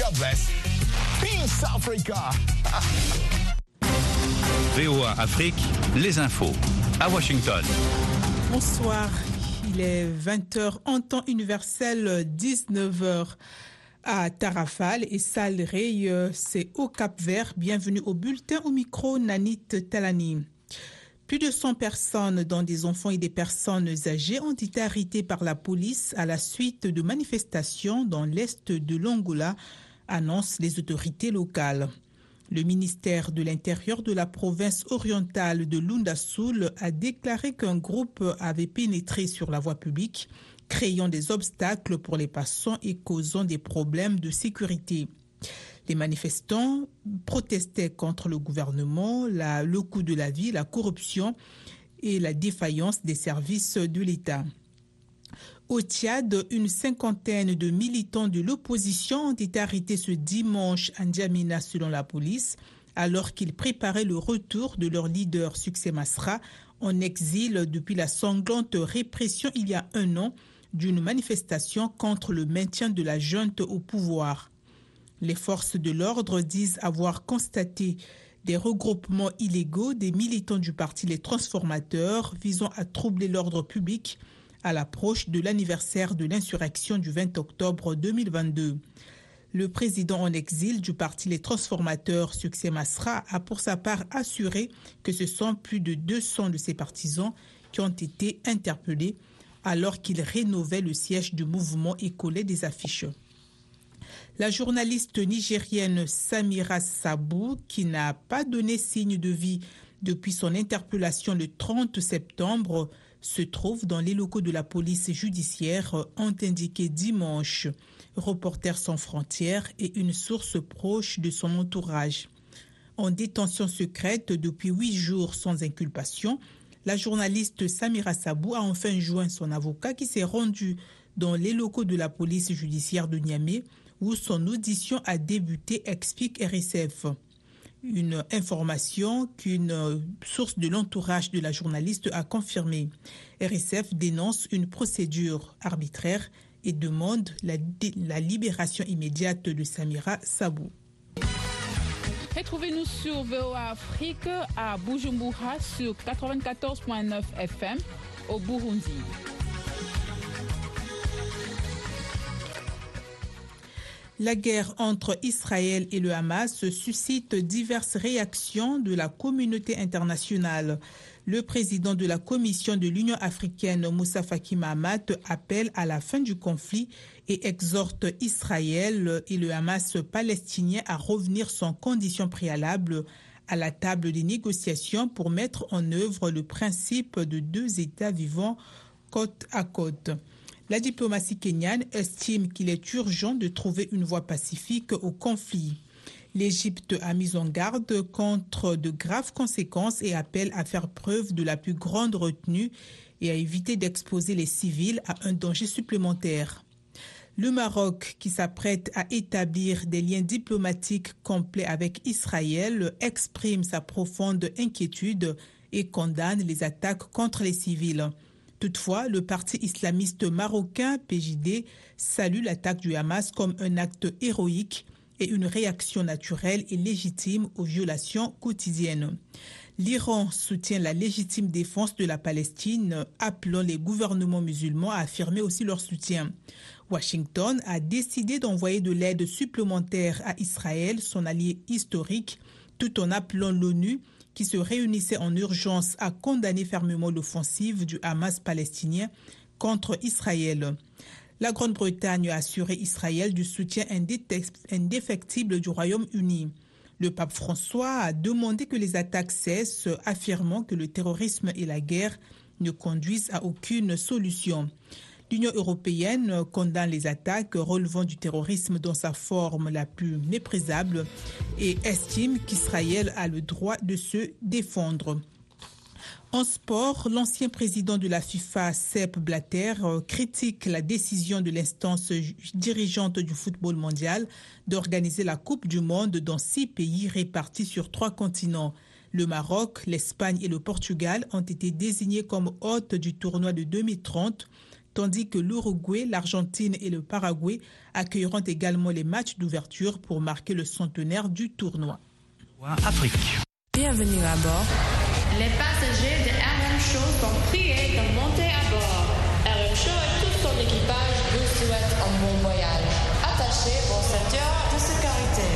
God bless. Peace Africa. VOA Afrique, les infos à Washington. Bonsoir, il est 20h en temps universel, 19h à Tarafal et Salrey, c'est au Cap Vert. Bienvenue au bulletin au micro Nanit Talani. Plus de 100 personnes, dont des enfants et des personnes âgées, ont été arrêtées par la police à la suite de manifestations dans l'est de l'Angola, annoncent les autorités locales. Le ministère de l'Intérieur de la province orientale de Lundasoul a déclaré qu'un groupe avait pénétré sur la voie publique, créant des obstacles pour les passants et causant des problèmes de sécurité. Les manifestants protestaient contre le gouvernement, le coût de la vie, la corruption et la défaillance des services de l'État. Au Tchad, une cinquantaine de militants de l'opposition ont été arrêtés ce dimanche à N'Djamena selon la police, alors qu'ils préparaient le retour de leur leader Succès Masra en exil depuis la sanglante répression il y a un an d'une manifestation contre le maintien de la junte au pouvoir. Les forces de l'ordre disent avoir constaté des regroupements illégaux des militants du parti Les Transformateurs visant à troubler l'ordre public à l'approche de l'anniversaire de l'insurrection du 20 octobre 2022. Le président en exil du parti Les Transformateurs, Succès Masra, a pour sa part assuré que ce sont plus de 200 de ses partisans qui ont été interpellés alors qu'il rénovait le siège du mouvement et collait des affiches. La journaliste nigérienne Samira Sabou, qui n'a pas donné signe de vie depuis son interpellation le 30 septembre, se trouve dans les locaux de la police judiciaire, ont indiqué dimanche Reporters sans frontières et une source proche de son entourage. En détention secrète depuis huit jours sans inculpation, la journaliste Samira Sabou a enfin joint son avocat qui s'est rendu dans les locaux de la police judiciaire de Niamey où son audition a débuté, explique RSF. Une information qu'une source de l'entourage de la journaliste a confirmée. RSF dénonce une procédure arbitraire et demande la, la libération immédiate de Samira Sabou. Retrouvez-nous sur VOA Afrique à Bujumbura sur 94.9 FM au Burundi. La guerre entre Israël et le Hamas suscite diverses réactions de la communauté internationale. Le président de la Commission de l'Union africaine, Moussa Faki Mahamat, appelle à la fin du conflit et exhorte Israël et le Hamas palestinien à revenir sans condition préalable à la table des négociations pour mettre en œuvre le principe de deux États vivant côte à côte. La diplomatie kenyane estime qu'il est urgent de trouver une voie pacifique au conflit. L'Égypte a mis en garde contre de graves conséquences et appelle à faire preuve de la plus grande retenue et à éviter d'exposer les civils à un danger supplémentaire. Le Maroc, qui s'apprête à établir des liens diplomatiques complets avec Israël, exprime sa profonde inquiétude et condamne les attaques contre les civils. Toutefois, le parti islamiste marocain PJD salue l'attaque du Hamas comme un acte héroïque et une réaction naturelle et légitime aux violations quotidiennes. L'Iran soutient la légitime défense de la Palestine, appelant les gouvernements musulmans à affirmer aussi leur soutien. Washington a décidé d'envoyer de l'aide supplémentaire à Israël, son allié historique, tout en appelant l'ONU qui se réunissait en urgence à condamner fermement l'offensive du Hamas palestinien contre Israël. La Grande-Bretagne a assuré Israël du soutien indéfectible du Royaume-Uni. Le pape François a demandé que les attaques cessent, affirmant que le terrorisme et la guerre ne conduisent à aucune solution. L'Union européenne condamne les attaques relevant du terrorisme dans sa forme la plus méprisable et estime qu'Israël a le droit de se défendre. En sport, l'ancien président de la FIFA, Sepp Blatter, critique la décision de l'instance dirigeante du football mondial d'organiser la Coupe du Monde dans six pays répartis sur trois continents. Le Maroc, l'Espagne et le Portugal ont été désignés comme hôtes du tournoi de 2030 tandis que l'Uruguay, l'Argentine et le Paraguay accueilleront également les matchs d'ouverture pour marquer le centenaire du tournoi. Afrique. Bienvenue à bord. Les passagers de RM Show sont priés de monter à bord. RM Show et tout son équipage vous souhaitent un bon voyage. Attachez vos ceintures de sécurité.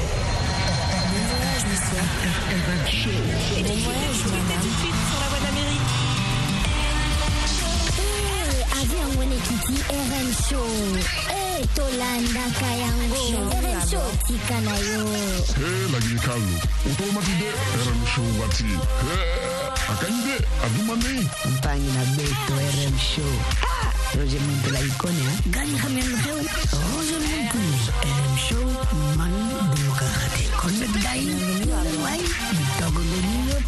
Bon voyage, monsieur. Bon voyage, madame. wani kiti eren show eh tolanda kayango RM show tika na yo eh lagi kalu utomati de eren show wati Hey, akande adumani mpangi na beto RM show ha Roger mundo la iconia Gani Hamel Mkheu Roger Monte eren show man dumukarate konnet dai wai dogoloni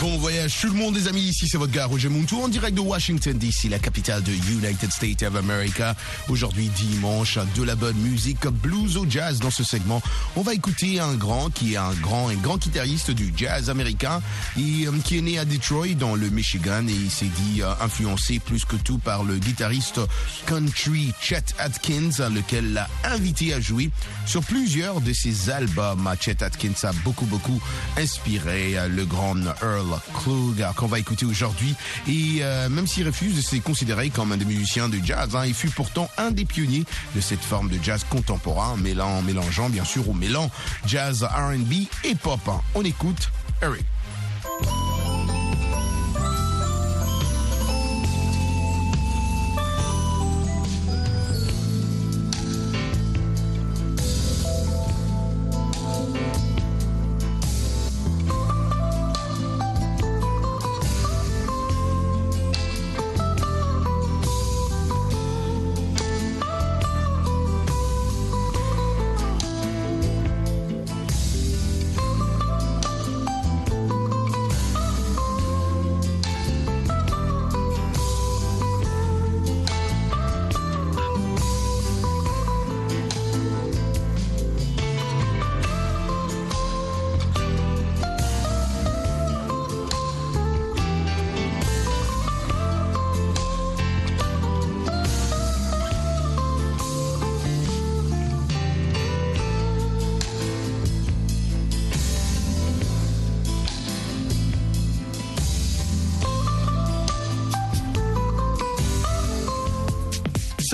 Bon voyage tout le monde les amis, ici c'est votre gars Roger Muntou en direct de Washington DC, la capitale de United States of America. Aujourd'hui dimanche, de la bonne musique blues au jazz dans ce segment. On va écouter un grand qui est un grand et grand guitariste du jazz américain et euh, qui est né à Detroit dans le Michigan et il s'est dit euh, influencé plus que tout par le guitariste country Chet Atkins, lequel l'a invité à jouer sur plusieurs de ses albums. Chet Atkins a beaucoup beaucoup inspiré euh, le grand Earl Klug qu'on va écouter aujourd'hui. Et euh, même s'il refuse de se considérer comme un des musiciens de jazz, hein, il fut pourtant un des pionniers de cette forme de jazz contemporain, mélangeant bien sûr au mélange jazz, R&B et pop. hein. On écoute Eric.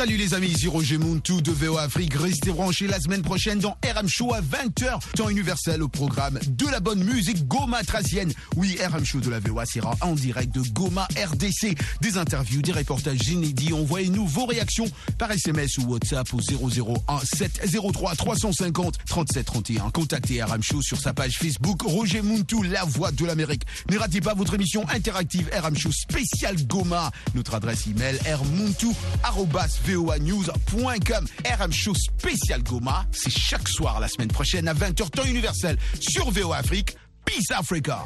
Salut les amis, ici Roger de VO Afrique. Restez branchés la semaine prochaine dans RM Show à 20h, temps universel au programme de la bonne musique Goma tracienne. Oui, RM Show de la VOA sera en direct de Goma RDC. Des interviews, des reportages inédits. Envoyez-nous vos réactions par SMS ou WhatsApp au 001 703 350 37 31. Contactez RM Show sur sa page Facebook Roger Muntou, la voix de l'Amérique. Ne ratez pas votre émission interactive RM Show spécial Goma. Notre adresse email rmontou@voanews.com. RM Show spécial Goma, c'est chaque soir la semaine prochaine à 20h temps universel sur VO Afrique. Peace Africa.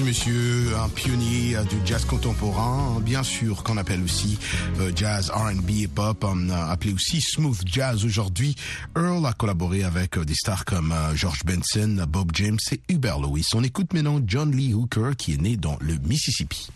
Monsieur, un pionnier euh, du jazz contemporain, bien sûr, qu'on appelle aussi euh, jazz, R&B et pop, euh, appelé aussi smooth jazz aujourd'hui. Earl a collaboré avec euh, des stars comme George Benson, Bob James et Hubert Lewis. On écoute maintenant John Lee Hooker qui est né dans le Mississippi.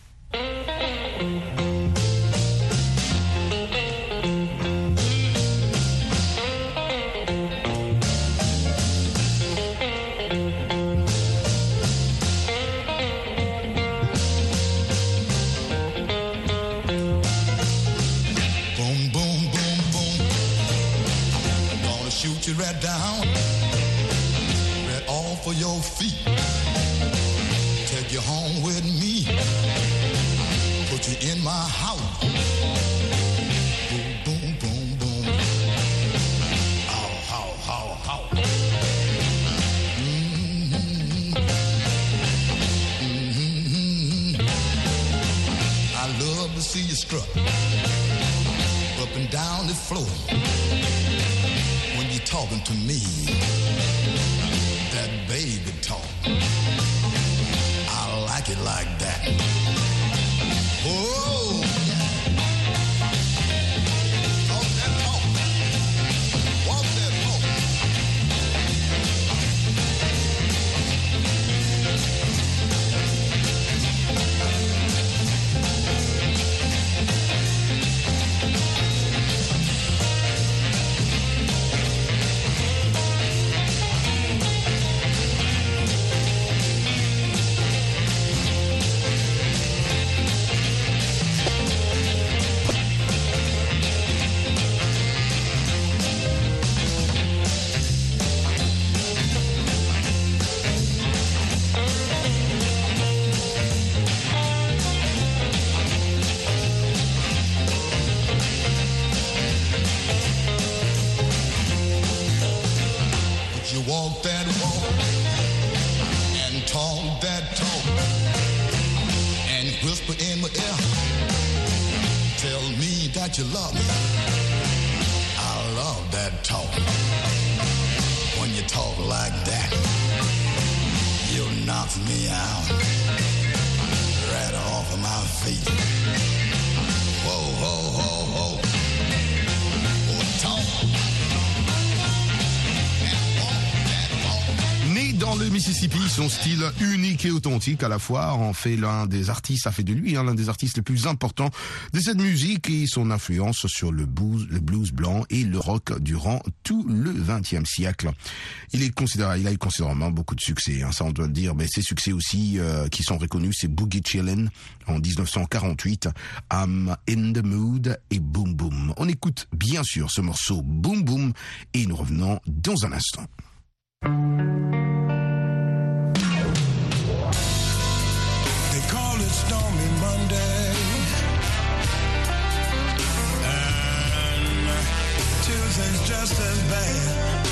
Take you home with me, put you in my house. Boom, boom, boom, boom. How, how, how, how. Mhm. Mhm. I love to see you strut up and down the floor when you're talking to me. That baby talk like that. Mississippi, son style unique et authentique à la fois en fait l'un des artistes, a fait de lui hein, l'un des artistes les plus importants de cette musique et son influence sur le blues, le blues blanc et le rock durant tout le XXe siècle. Il est considéré, il a eu considérablement beaucoup de succès, hein, ça on doit le dire. Mais ses succès aussi euh, qui sont reconnus, c'est Boogie Chillin' en 1948, I'm in the Mood et Boom Boom. On écoute bien sûr ce morceau Boom Boom et nous revenons dans un instant. Tuesday's just as bad.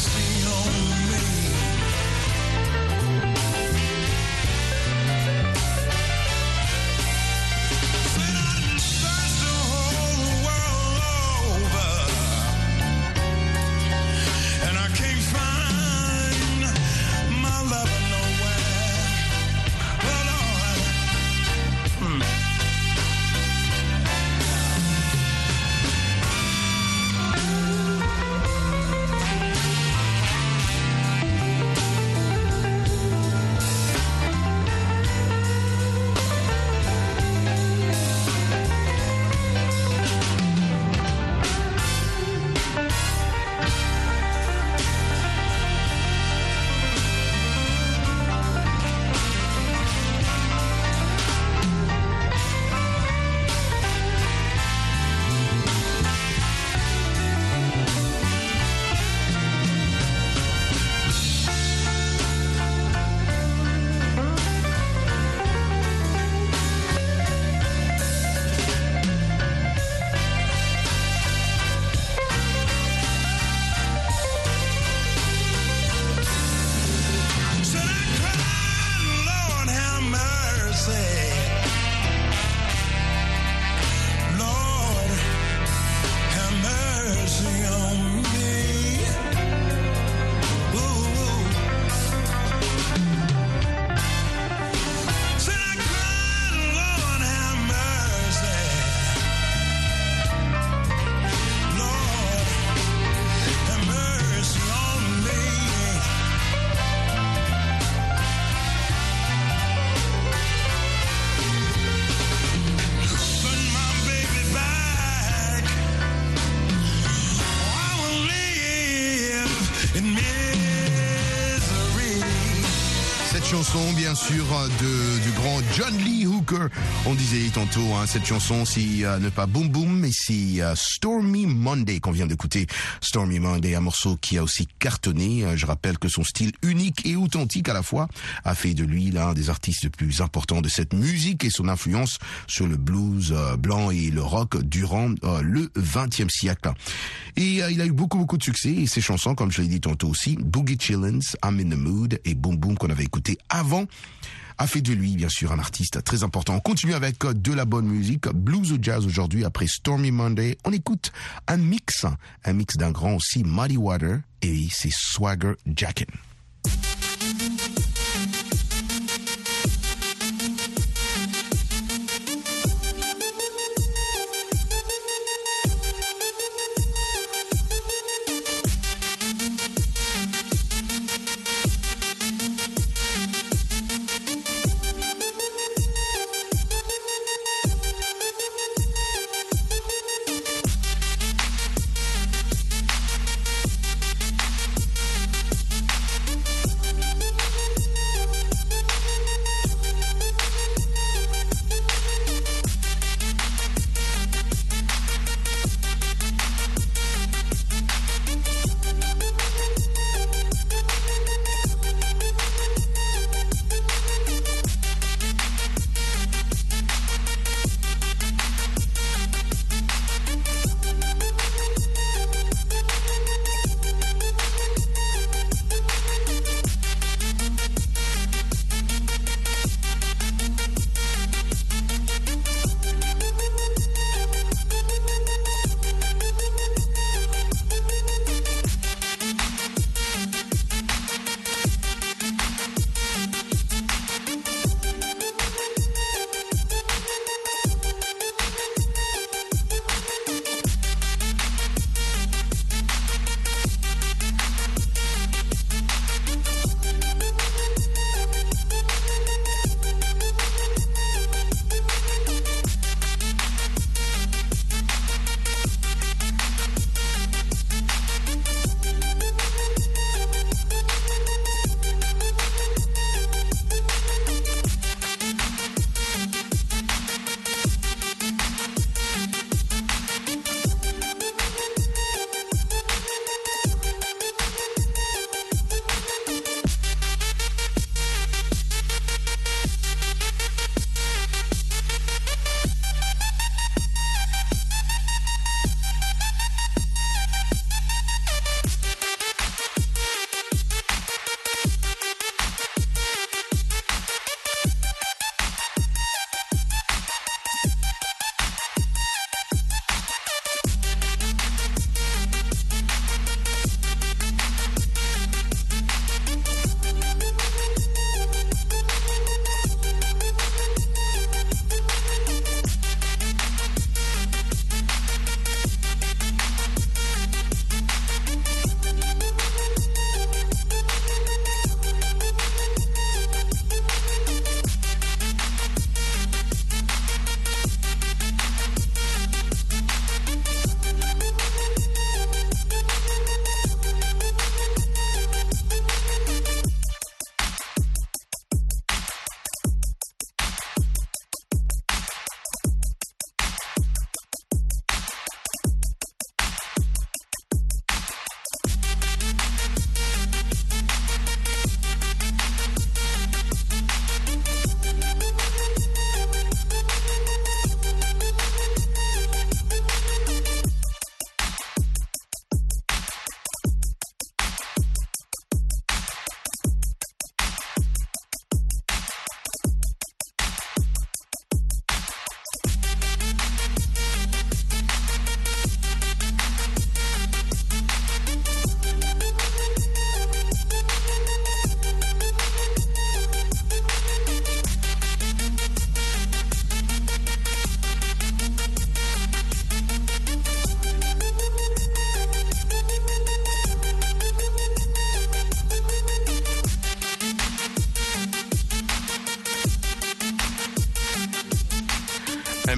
Christine. Bien sûr, de, du grand John Lee On disait tantôt, hein, cette chanson, si euh, ne pas Boom Boom, mais si euh, Stormy Monday qu'on vient d'écouter. Stormy Monday, un morceau qui a aussi cartonné. Euh, Je rappelle que son style unique et authentique à la fois a fait de lui l'un des artistes les plus importants de cette musique et son influence sur le blues euh, blanc et le rock durant euh, le XXe siècle. Et il a eu beaucoup beaucoup de succès et ses chansons, comme je l'ai dit tantôt aussi, Boogie Chillins, I'm in the Mood et Boom Boom qu'on avait écouté avant a fait de lui, bien sûr, un artiste très important. On continue avec euh, de la bonne musique, blues ou jazz aujourd'hui, après Stormy Monday. On écoute un mix, un mix d'un grand aussi, Muddy Water, et c'est Swagger Jackin'.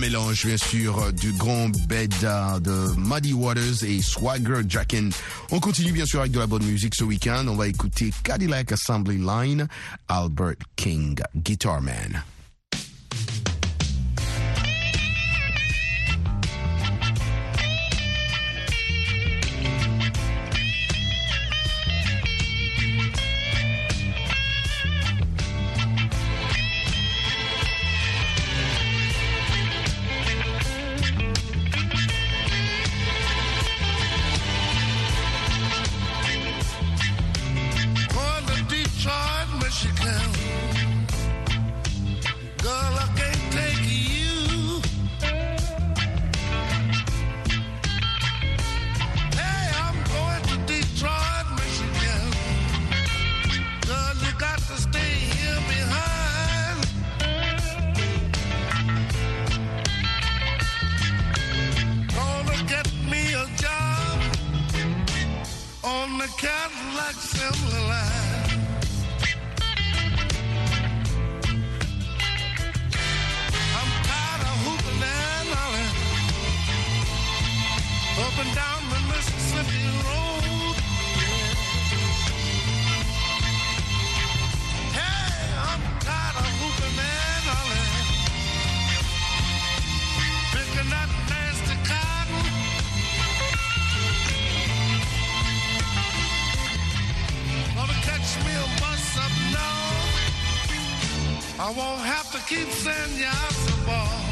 Mélange, bien sûr, du grand beda de Muddy Waters et Swagger Jackin. On continue, bien sûr, avec de la bonne musique ce week-end. On va écouter Cadillac Assembly Line, Albert King, Guitar Man. I won't have to keep saying yes, a ball.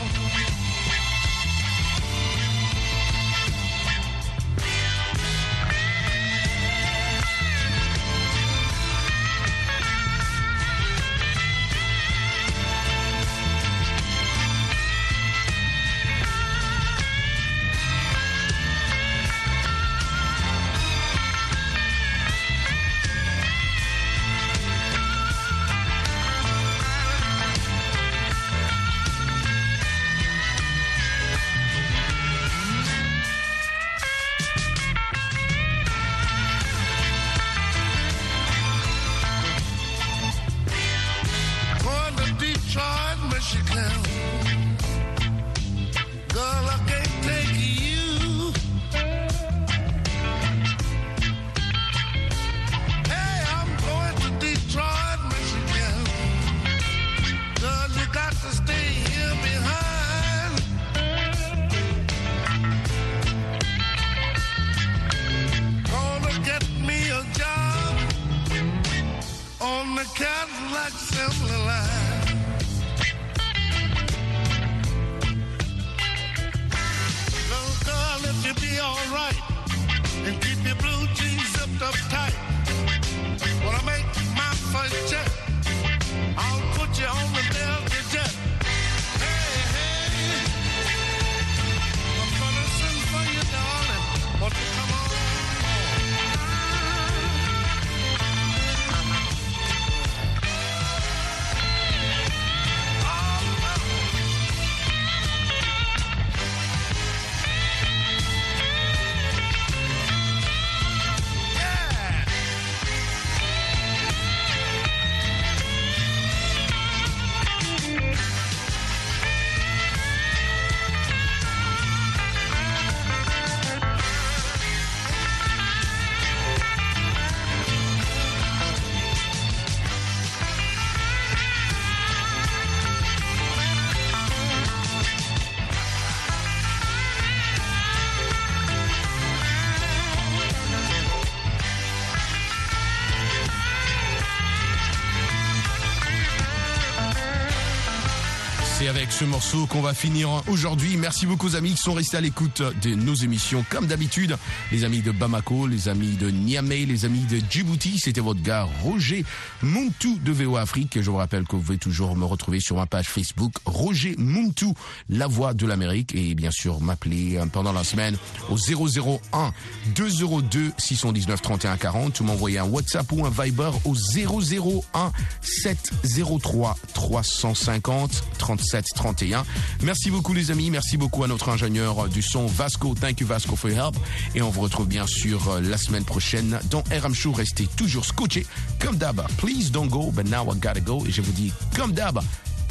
Ce morceau qu'on va finir aujourd'hui. Merci beaucoup aux amis qui sont restés à l'écoute de nos émissions comme d'habitude. Les amis de Bamako, les amis de Niamey, les amis de Djibouti. C'était votre gars Roger Muntu de VO Afrique. Je vous rappelle que vous pouvez toujours me retrouver sur ma page Facebook Roger Muntu, la voix de l'Amérique. Et bien sûr m'appeler euh, pendant la semaine au 001 202 619 31 40 ou m'envoyer un WhatsApp ou un Viber au 001 703 350 37 31. Merci beaucoup les amis, merci beaucoup à notre ingénieur du son Vasco. Thank you Vasco for your help. Et on vous retrouve bien sûr euh, la semaine prochaine dans RM Show. Restez toujours scotché comme d'hab. Please don't go, but now I gotta go. Et je vous dis comme d'hab,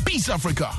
peace Africa.